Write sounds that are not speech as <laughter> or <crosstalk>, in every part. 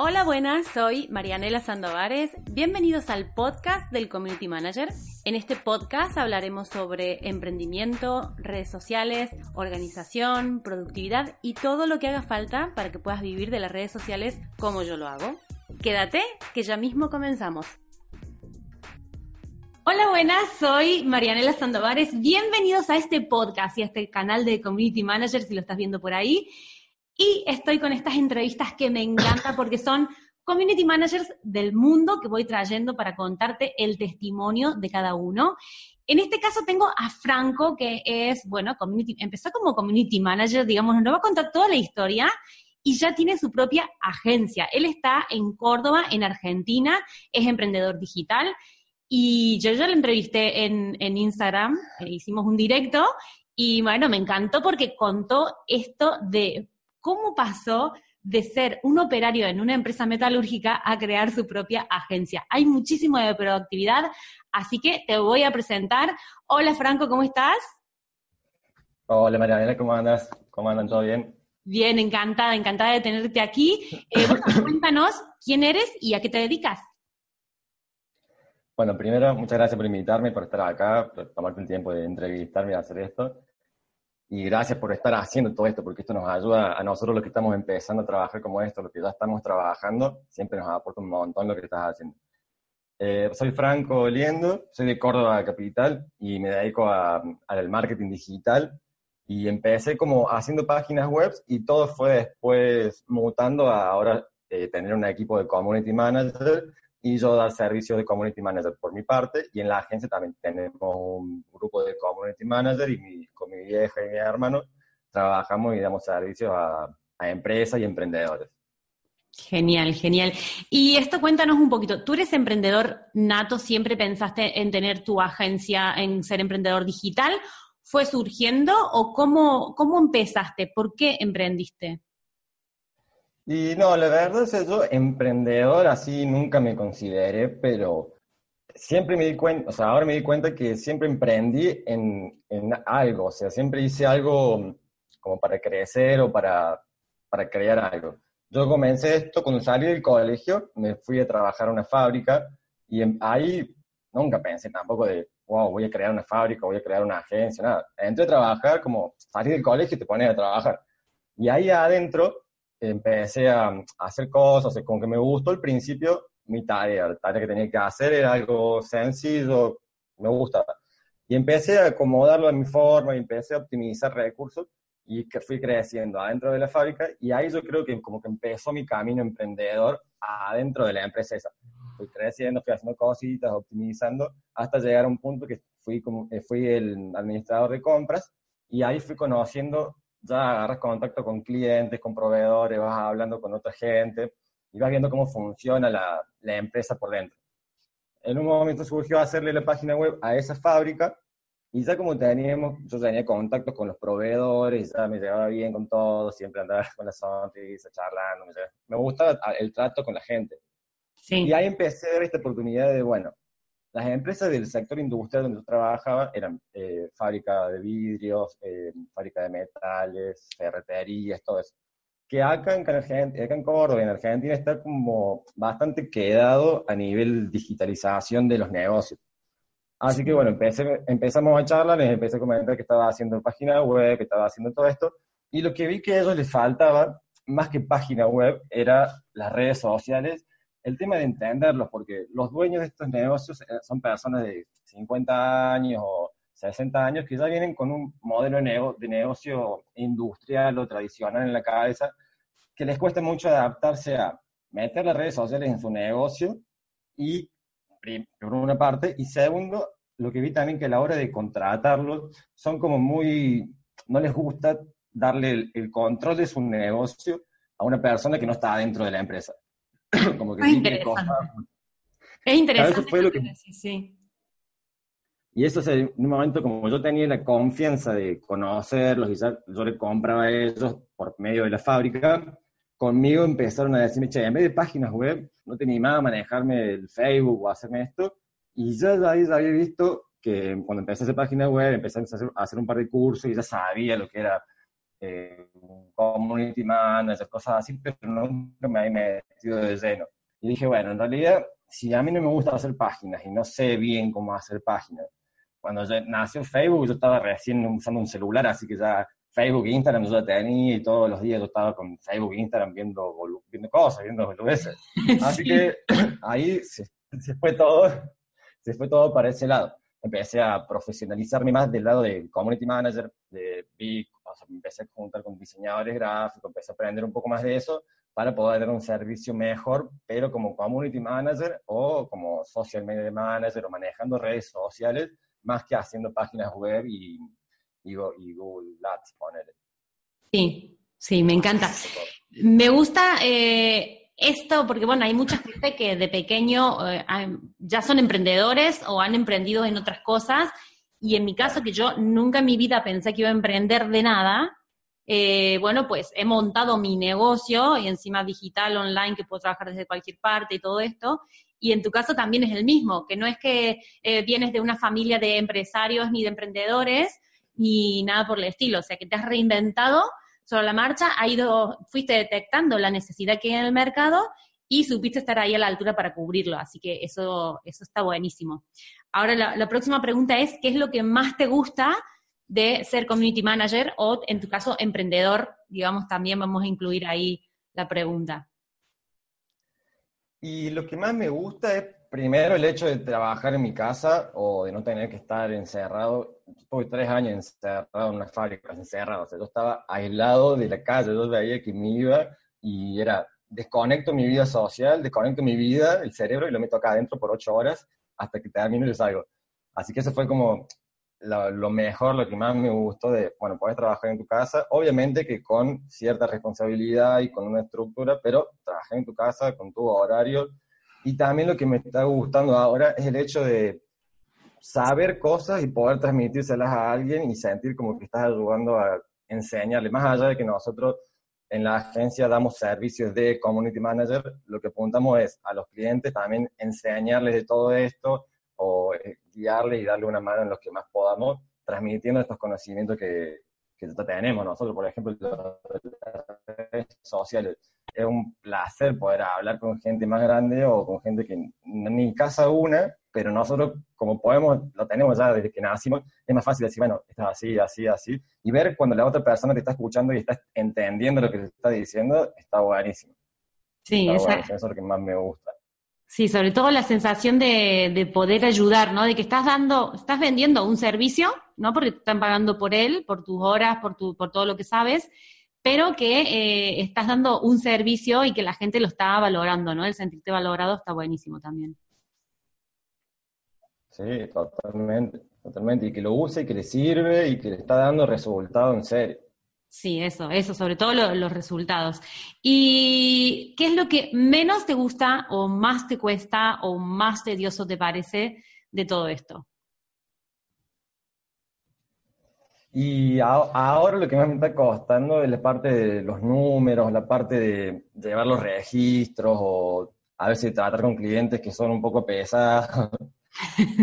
Hola, buenas, soy Marianela Sandovares. Bienvenidos al podcast del Community Manager. En este podcast hablaremos sobre emprendimiento, redes sociales, organización, productividad y todo lo que haga falta para que puedas vivir de las redes sociales como yo lo hago. Quédate, que ya mismo comenzamos. Hola, buenas, soy Marianela Sandovares. Bienvenidos a este podcast y a este canal de Community Manager, si lo estás viendo por ahí. Y estoy con estas entrevistas que me encanta porque son community managers del mundo que voy trayendo para contarte el testimonio de cada uno. En este caso tengo a Franco, que es, bueno, community, empezó como community manager, digamos, nos va a contar toda la historia y ya tiene su propia agencia. Él está en Córdoba, en Argentina, es emprendedor digital y yo ya lo entrevisté en, Instagram, hicimos un directo y bueno, me encantó porque contó esto de cómo pasó de ser un operario en una empresa metalúrgica a crear su propia agencia. Hay muchísimo de productividad, así que te voy a presentar. Hola Franco, ¿cómo estás? Hola Mariana, ¿cómo andas? ¿Cómo andan? ¿Todo bien? Bien, encantada, encantada de tenerte aquí. Eh, <coughs> cuéntanos quién eres y a qué te dedicas. Bueno, primero, muchas gracias por invitarme, por estar acá, por tomarte el tiempo de entrevistarme y hacer esto y gracias por estar haciendo todo esto, porque esto nos ayuda a nosotros los que estamos empezando a trabajar como esto, los que ya estamos trabajando, siempre nos aporta un montón lo que estás haciendo. Eh, soy Franco Liendo, soy de Córdoba Capital y me dedico al marketing digital y empecé como haciendo páginas web y todo fue después mutando a ahora eh, tener un equipo de community manager y yo dar servicios de community manager por mi parte y en la agencia también tenemos un grupo de community manager y con mi vieja y mi hermano trabajamos y damos servicios a, a empresas y emprendedores. Genial, genial. Y esto cuéntanos un poquito. ¿Tú eres emprendedor nato? ¿Siempre pensaste en tener tu agencia, en ser emprendedor digital? ¿Fue surgiendo o cómo, cómo empezaste? ¿Por qué emprendiste? Y no, la verdad es que yo emprendedor así nunca me consideré, pero siempre me di cuenta, o sea, ahora me di cuenta que siempre emprendí en, en algo, o sea, siempre hice algo como para crecer o para, para crear algo. Yo comencé esto cuando salí del colegio, me fui a trabajar a una fábrica y ahí nunca pensé tampoco de, wow, voy a crear una fábrica, voy a crear una agencia, nada. Entré a trabajar como salí del colegio y te pones a trabajar. Y ahí adentro empecé a, hacer cosas, como que me gustó al principio mi tarea, la tarea que tenía que hacer era algo sencillo, me gustaba. Y empecé a acomodarlo a mi forma, y empecé a optimizar recursos y que fui creciendo adentro de la fábrica y ahí yo creo que como que empezó mi camino emprendedor adentro de la empresa esa. Fui creciendo, fui haciendo cositas, optimizando, hasta llegar a un punto que fui, como, eh, fui el administrador de compras y ahí fui conociendo ya agarras contacto con clientes, con proveedores, vas hablando con otra gente y vas viendo cómo funciona la, la empresa por dentro. En un momento surgió hacerle la página web a esa fábrica y ya como teníamos, yo tenía contacto con los proveedores, ya me llevaba bien con todo, siempre andaba <laughs> con la sonrisa, charlando, me, me gustaba el trato con la gente. Sí. Y ahí empecé a ver esta oportunidad de, bueno, las empresas del sector industrial donde yo trabajaba eran eh, fábrica de vidrios, eh, fábrica de metales, ferreterías, todo eso. Que acá en, acá en Córdoba, en Argentina, está como bastante quedado a nivel digitalización de los negocios. Así que bueno, empecé, empezamos a charlar, les empecé a comentar que estaba haciendo página web, que estaba haciendo todo esto, y lo que vi que a ellos les faltaba, más que página web, era las redes sociales el tema de entenderlos, porque los dueños de estos negocios eh, son personas de 50 años o 60 años que ya vienen con un modelo de, negocio industrial o tradicional en la cabeza, que les cuesta mucho adaptarse a meter las redes sociales en su negocio y, por una parte, y segundo, lo que vi también que a la hora de contratarlos son como muy, no les gusta darle el control de su negocio a una persona que no está dentro de la empresa. Como que es interesante. Es interesante. Fue lo que, sí. Y eso es en un momento como yo tenía la confianza de conocerlos y ya yo le compraba a ellos por medio de la fábrica, conmigo empezaron a decirme, che, en vez de páginas web, no te animaba a manejarme el Facebook o hacerme esto. Y yo ya, ya había visto que cuando empecé a hacer página web, empecé a hacer, a hacer un par de cursos y ya sabía lo que era eh, community manager, cosas así, pero nunca me había metido de lleno. Y dije, bueno, en realidad, si a mí no me gusta hacer páginas y no sé bien cómo hacer páginas, cuando nació Facebook, yo estaba recién usando un celular, así que ya Facebook e Instagram yo ya tenía y todos los días yo estaba con Facebook e Instagram viendo, viendo cosas, viendo boludeces. <laughs> Así que <clears throat> ahí se, fue todo, se fue todo para ese lado. Empecé a profesionalizarme más del lado de community manager, de big, o sea, empecé a juntar con diseñadores gráficos, empecé a aprender un poco más de eso para poder dar un servicio mejor, pero como community manager o como social media manager o manejando redes sociales más que haciendo páginas web y, y, Google Ads, ponerle. Sí, sí, me encanta. Me gusta eh, esto porque, bueno, hay mucha gente que de pequeño eh, ya son emprendedores o han emprendido en otras cosas. Y en mi caso, que yo nunca en mi vida pensé que iba a emprender de nada, eh, bueno, pues he montado mi negocio y encima digital, online, que puedo trabajar desde cualquier parte y todo esto. Y en tu caso también es el mismo, que no es que eh, vienes de una familia de empresarios ni de emprendedores, ni nada por el estilo, o sea, que te has reinventado sobre la marcha, ha ido, fuiste detectando la necesidad que hay en el mercado y supiste estar ahí a la altura para cubrirlo, así que eso, eso está buenísimo. Ahora, la, próxima pregunta es, ¿qué es lo que más te gusta de ser community manager o, en tu caso, emprendedor? Digamos, también vamos a incluir ahí la pregunta. Y lo que más me gusta es primero el hecho de trabajar en mi casa o de no tener que estar encerrado. Estuve tres años encerrado en una fábrica, encerrado. O sea, yo estaba aislado de la calle, yo veía que me iba y era desconecto mi vida social, desconecto mi vida, el cerebro y lo meto acá adentro por ocho horas hasta que termino y salgo. Así que eso fue como lo, mejor, lo que más me gustó de, bueno, poder trabajar en tu casa, obviamente que con cierta responsabilidad y con una estructura, pero trabajar en tu casa con tu horario. Y también lo que me está gustando ahora es el hecho de saber cosas y poder transmitírselas a alguien y sentir como que estás ayudando a enseñarle, más allá de que nosotros en la agencia damos servicios de community manager, lo que apuntamos es a los clientes también enseñarles de todo esto, o eh, guiarle y darle una mano en los que más podamos, transmitiendo estos conocimientos que, que tenemos nosotros, por ejemplo, las redes sociales. Es un placer poder hablar con gente más grande o con gente que ni casa una, pero nosotros, como podemos, lo tenemos ya desde que nacimos, es más fácil decir, bueno, estás así, así, así, y ver cuando la otra persona te está escuchando y está entendiendo lo que te está diciendo, está buenísimo. Sí, eso es lo que más me gusta. Sí, sobre todo la sensación de, de, poder ayudar, ¿no? De que estás dando, estás vendiendo un servicio, ¿no? Porque te están pagando por él, por tus horas, por, tu, por todo lo que sabes, pero que eh, estás dando un servicio y que la gente lo está valorando, ¿no? El sentirte valorado está buenísimo también. Sí, totalmente, totalmente. Y que lo use y que le sirve y que le está dando resultado en serio. Sí, eso, eso, sobre todo los resultados. ¿Y qué es lo que menos te gusta o más te cuesta o más tedioso te parece de todo esto? Y ahora lo que más me está costando es la parte de los números, la parte de llevar los registros o a veces tratar con clientes que son un poco pesados.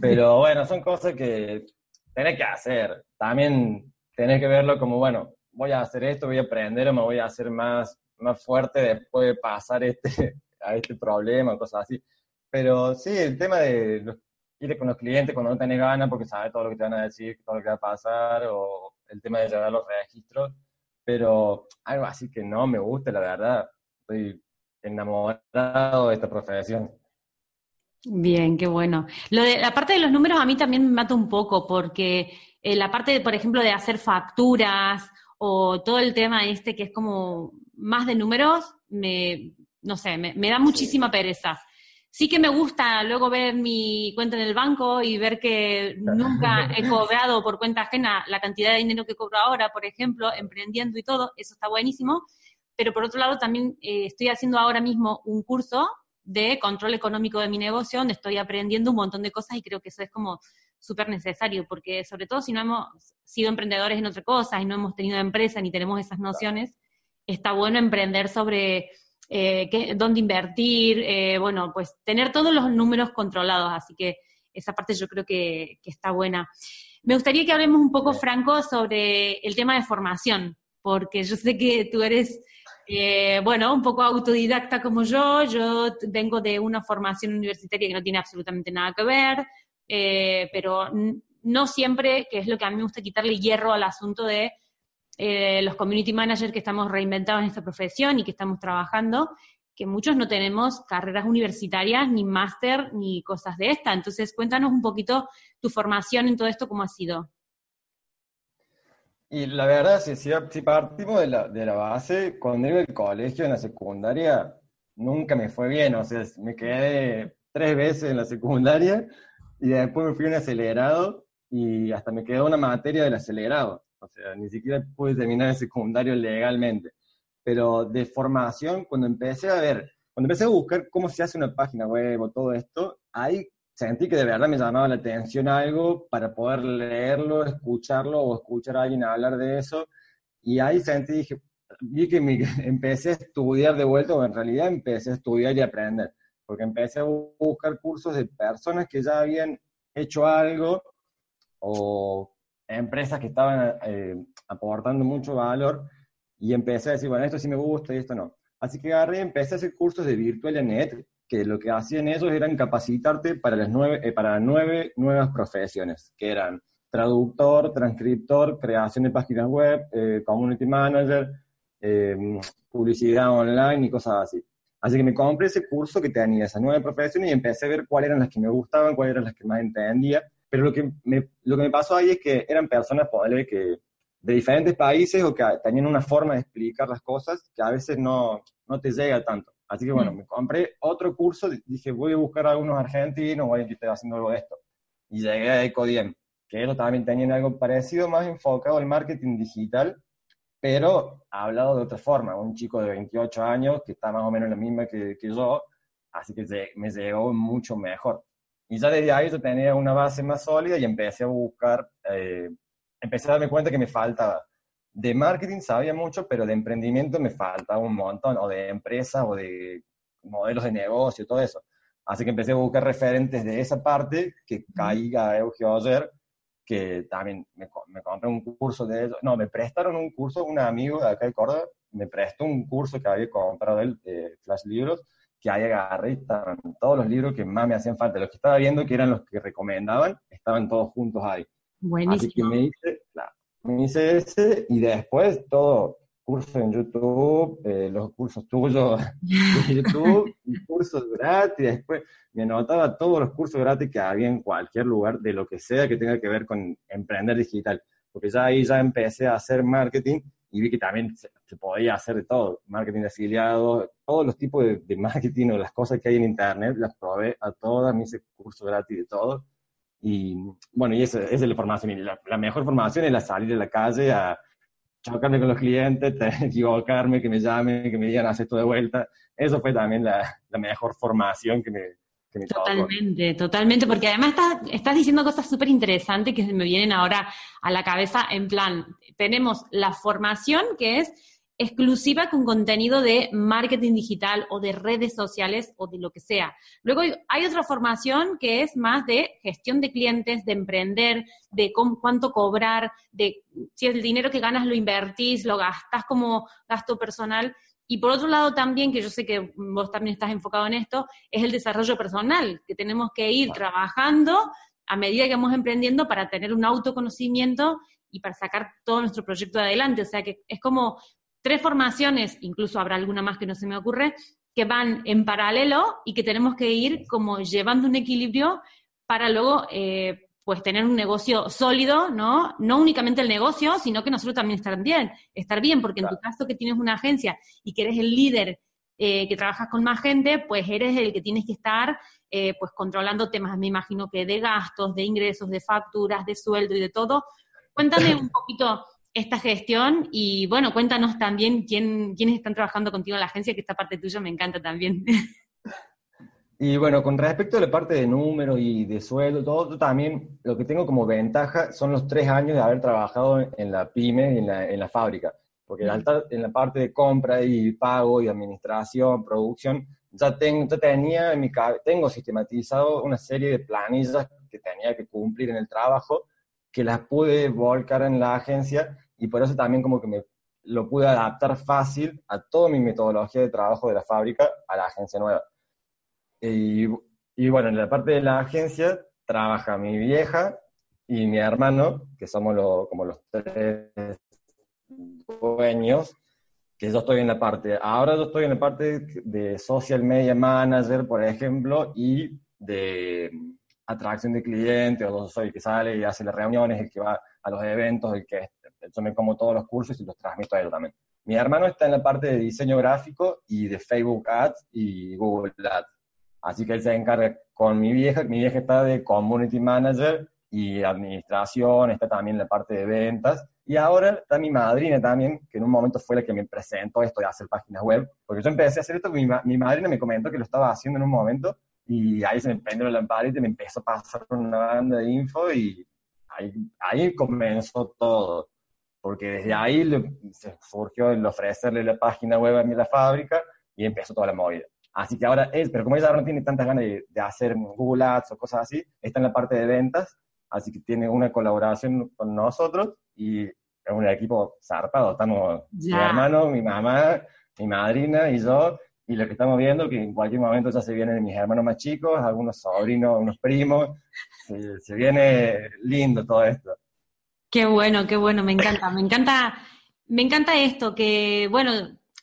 Pero bueno, son cosas que tenés que hacer. También tenés que verlo como, bueno, voy a hacer esto, voy a aprender o me voy a hacer más, más fuerte después de pasar este, a este problema, cosas así. Pero sí, el tema de ir con los clientes cuando no tenés ganas porque sabes todo lo que te van a decir, todo lo que va a pasar, o el tema de llevar los registros, pero algo así que no me gusta, la verdad. Estoy enamorado de esta profesión. Bien, qué bueno. Lo de, la parte de los números a mí también me mata un poco, porque eh, la parte, por ejemplo, de hacer facturas o todo el tema este que es como más de números, me, no sé, me, da muchísima pereza. Sí que me gusta luego ver mi cuenta en el banco y ver que nunca <laughs> he cobrado por cuenta ajena la cantidad de dinero que cobro ahora, por ejemplo, emprendiendo y todo, eso está buenísimo, pero por otro lado también eh, estoy haciendo ahora mismo un curso de control económico de mi negocio, donde estoy aprendiendo un montón de cosas y creo que eso es como súper necesario, porque sobre todo si no hemos sido emprendedores en otra cosa y no hemos tenido empresa ni tenemos esas nociones, está bueno emprender sobre eh, qué, dónde invertir, eh, bueno, pues tener todos los números controlados, así que esa parte yo creo que, que está buena. Me gustaría que hablemos un poco, Franco, sobre el tema de formación, porque yo sé que tú eres, eh, bueno, un poco autodidacta como yo, yo vengo de una formación universitaria que no tiene absolutamente nada que ver, eh, pero no siempre, que es lo que a mí me gusta quitarle hierro al asunto de eh, los community managers que estamos reinventados en esta profesión y que estamos trabajando, que muchos no tenemos carreras universitarias, ni máster, ni cosas de esta. Entonces, cuéntanos un poquito tu formación en todo esto, cómo ha sido. Y la verdad, si, si partimos de la, de la base, cuando iba al colegio, en la secundaria, nunca me fue bien. O sea, me quedé tres veces en la secundaria y después me fui un acelerado y hasta me quedó una materia del acelerado. O sea, ni siquiera pude terminar el secundario legalmente. Pero de formación, cuando empecé a ver, cuando empecé a buscar cómo se hace una página web o todo esto, ahí sentí que de verdad me llamaba la atención algo para poder leerlo, escucharlo o escuchar a alguien hablar de eso. Y ahí sentí, dije, vi que me, <laughs> empecé a estudiar de vuelta, o en realidad empecé a estudiar y aprender porque empecé a buscar cursos de personas que ya habían hecho algo o empresas que estaban eh, aportando mucho valor y empecé a decir, bueno, esto sí me gusta y esto no. Así que agarré y empecé a hacer cursos de Virtual.net, que lo que hacían ellos eran capacitarte para las nueve, eh, para nueve nuevas profesiones, que eran traductor, transcriptor, creación de páginas web, eh, community manager, publicidad online y cosas así. Así que me compré ese curso que tenía esa nueva profesión y empecé a ver cuáles eran las que me gustaban, cuáles eran las que más entendía. Pero lo que me, lo que me pasó ahí es que eran personas, que de diferentes países o que tenían una forma de explicar las cosas que a veces no, no te llega tanto. Así que bueno, mm. me compré otro curso, dije voy a buscar a algunos argentinos, voy a estar haciendo algo de esto. Y llegué a Ecodiem, que ellos también tenían algo parecido, más enfocado al marketing digital, pero ha hablado de otra forma, un chico de 28 años que está más o menos en la misma que, que yo, así que me llegó mucho mejor. Y ya desde ahí yo tenía una base más sólida y empecé a buscar, eh, empecé a darme cuenta que me faltaba. De marketing sabía mucho, pero de emprendimiento me faltaba un montón, o de empresa, o de modelos de negocio, todo eso. Así que empecé a buscar referentes de esa parte que caiga Eugeo ayer que también me, me, compré un curso de eso. No, me prestaron un curso, un amigo de acá de Córdoba me prestó un curso que había comprado él, de Flash Libros, que ahí agarré estaban todos los libros que más me hacían falta. Los que estaba viendo, que eran los que recomendaban, estaban todos juntos ahí. Buenísimo. Así que me hice, claro, hice ese y después todo, cursos en YouTube, eh, los cursos tuyos de <laughs> YouTube, cursos gratis, después me anotaba todos los cursos gratis que había en cualquier lugar, de lo que sea que tenga que ver con emprender digital, porque ya ahí ya empecé a hacer marketing y vi que también se, podía hacer de todo, marketing de afiliados, todos los tipos de, marketing o las cosas que hay en internet, las probé a todas, me hice curso gratis de todo. Y bueno, y esa, es la formación. La, la mejor formación es la salir de la calle a, chocarme con los clientes, <laughs> equivocarme, que me llamen, que me digan, haz esto de vuelta. Eso fue también la, mejor formación que me Totalmente, totalmente, porque además estás, estás diciendo cosas súper interesantes que me vienen ahora a la cabeza en plan, tenemos la formación que es exclusiva con contenido de marketing digital o de redes sociales o de lo que sea. Luego hay otra formación que es más de gestión de clientes, de emprender, de cuánto cobrar, de si el dinero que ganas lo invertís, lo gastas como gasto personal. Y por otro lado también, que yo sé que vos también estás enfocado en esto, es el desarrollo personal, que tenemos que ir trabajando a medida que vamos emprendiendo para tener un autoconocimiento y para sacar todo nuestro proyecto adelante. O sea que es como tres formaciones, incluso habrá alguna más que no se me ocurre, que van en paralelo y que tenemos que ir como llevando un equilibrio para luego eh, pues tener un negocio sólido, ¿no? No únicamente el negocio, sino que nosotros también estar bien, estar bien, porque en tu caso que tienes una agencia y que eres el líder eh, que trabajas con más gente, pues eres el que tienes que estar eh, pues controlando temas, me imagino que de gastos, de ingresos, de facturas, de sueldo y de todo. Cuéntame un poquito esta gestión y bueno, cuéntanos también quién, quiénes están trabajando contigo en la agencia, que esta parte tuya me encanta también. <laughs> Y bueno, con respecto a la parte de números y de sueldo, todo, también lo que tengo como ventaja son los tres años de haber trabajado en la pyme y en la, en la fábrica. Porque en la parte de compra y pago y administración, producción, ya, tengo, ya tenía en mi, tengo sistematizado una serie de planillas que tenía que cumplir en el trabajo, que las pude volcar en la agencia y por eso también como que me lo pude adaptar fácil a toda mi metodología de trabajo de la fábrica a la agencia nueva. Y, y, bueno, en la parte de la agencia trabaja mi vieja y mi hermano, que somos como los tres dueños, que yo estoy en la parte, ahora yo estoy en la parte de social media manager, por ejemplo, y de atracción de clientes, o yo soy el que sale y hace las reuniones, el que va a los eventos, el que yo me como todos los cursos y los transmito a él también. Mi hermano está en la parte de diseño gráfico y de Facebook Ads y Google Ads. Así que él se encarga con mi vieja, mi vieja está de community manager y administración, está también en la parte de ventas. Y ahora está mi madrina también, que en un momento fue la que me presentó esto de hacer páginas web, porque yo empecé a hacer esto, mi, mi madrina me comentó que lo estaba haciendo en un momento y ahí se me prendió la lámpara y me empezó a pasar una banda de info y ahí, ahí comenzó todo, porque desde ahí se surgió el ofrecerle la página web a mí la fábrica y empezó toda la movida. Así que ahora es, pero como ella ahora no tiene tantas ganas de, de, hacer Google Ads o cosas así, está en la parte de ventas, así que tiene una colaboración con nosotros y es un equipo zarpado. Estamos mi hermano, mi mamá, mi madrina y yo, y lo que estamos viendo que en cualquier momento ya se vienen mis hermanos más chicos, algunos sobrinos, unos primos, se, se viene lindo todo esto. Qué bueno, qué bueno, me encanta, me encanta, me encanta esto, que bueno,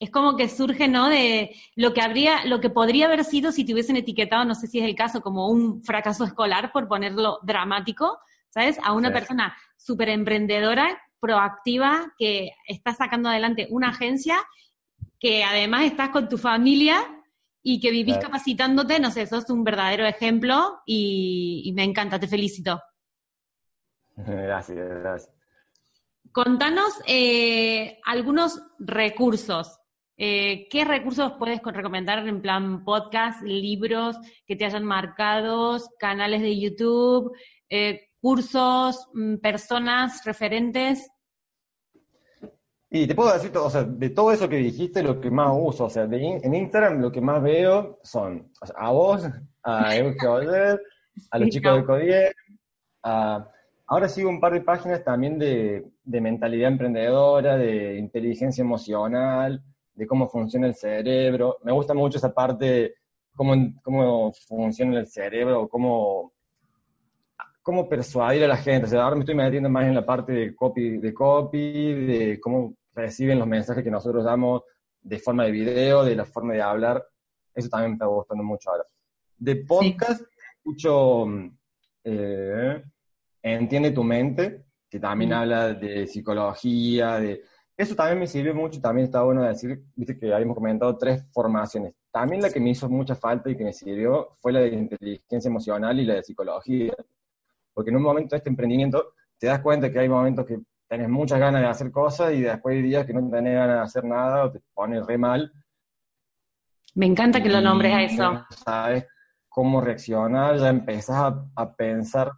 es como que surge, ¿no? De lo que habría, lo que podría haber sido si te hubiesen etiquetado, no sé si es el caso, como un fracaso escolar, por ponerlo dramático, ¿sabes? A una persona súper emprendedora, proactiva, que está sacando adelante una agencia, que además estás con tu familia y que vivís capacitándote, no sé, sos un verdadero ejemplo y, y me encanta, te felicito. Gracias, gracias. Contanos eh, algunos recursos eh, ¿Qué recursos puedes recomendar en plan podcast, libros que te hayan marcado, canales de YouTube, eh, cursos, mm, personas, referentes? Y te puedo decir, o sea, de todo eso que dijiste, lo que más uso, o sea, en Instagram lo que más veo son a vos, a Euge a los chicos de Codier, ahora sigo un par de páginas también de, de mentalidad emprendedora, de inteligencia emocional, de cómo funciona el cerebro. Me gusta mucho esa parte, cómo, cómo funciona el cerebro, cómo, cómo persuadir a la gente. O sea, ahora me estoy metiendo más en la parte de copy, de copy, de cómo reciben los mensajes que nosotros damos de forma de video, de la forma de hablar. Eso también me está gustando mucho ahora. De podcast, escucho eh, Entiende tu mente, que también habla de psicología, de eso también me sirvió mucho, también está bueno decir, viste que habíamos comentado tres formaciones. También la que me hizo mucha falta y que me sirvió fue la de inteligencia emocional y la de psicología. Porque en un momento de este emprendimiento te das cuenta que hay momentos que tenés muchas ganas de hacer cosas y después hay días que no tenés ganas de hacer nada o te pones re mal. Me encanta que lo nombres a eso. Sabes cómo reaccionar, ya empezás a, a pensar,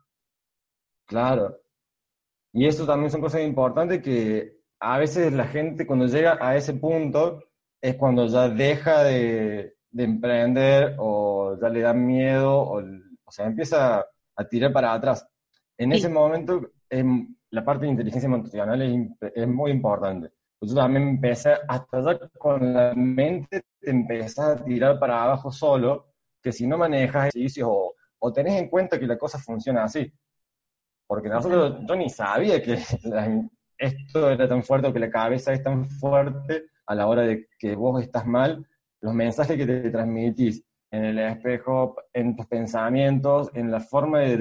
claro. Y eso también son cosas importantes que a veces la gente cuando llega a ese punto es cuando ya deja de, emprender o ya le da miedo o, o sea, empieza a tirar para atrás. En ese momento em, la parte de inteligencia emocional es, es muy importante. Yo también empecé, hasta ya con la mente te empezás a tirar para abajo solo, que si no manejas ejercicios o, o tenés en cuenta que la cosa funciona así. Porque nosotros, yo ni sabía que esto era tan fuerte que la cabeza es tan fuerte a la hora de que vos estás mal, los mensajes que te transmitís en el espejo, en tus pensamientos, en la forma de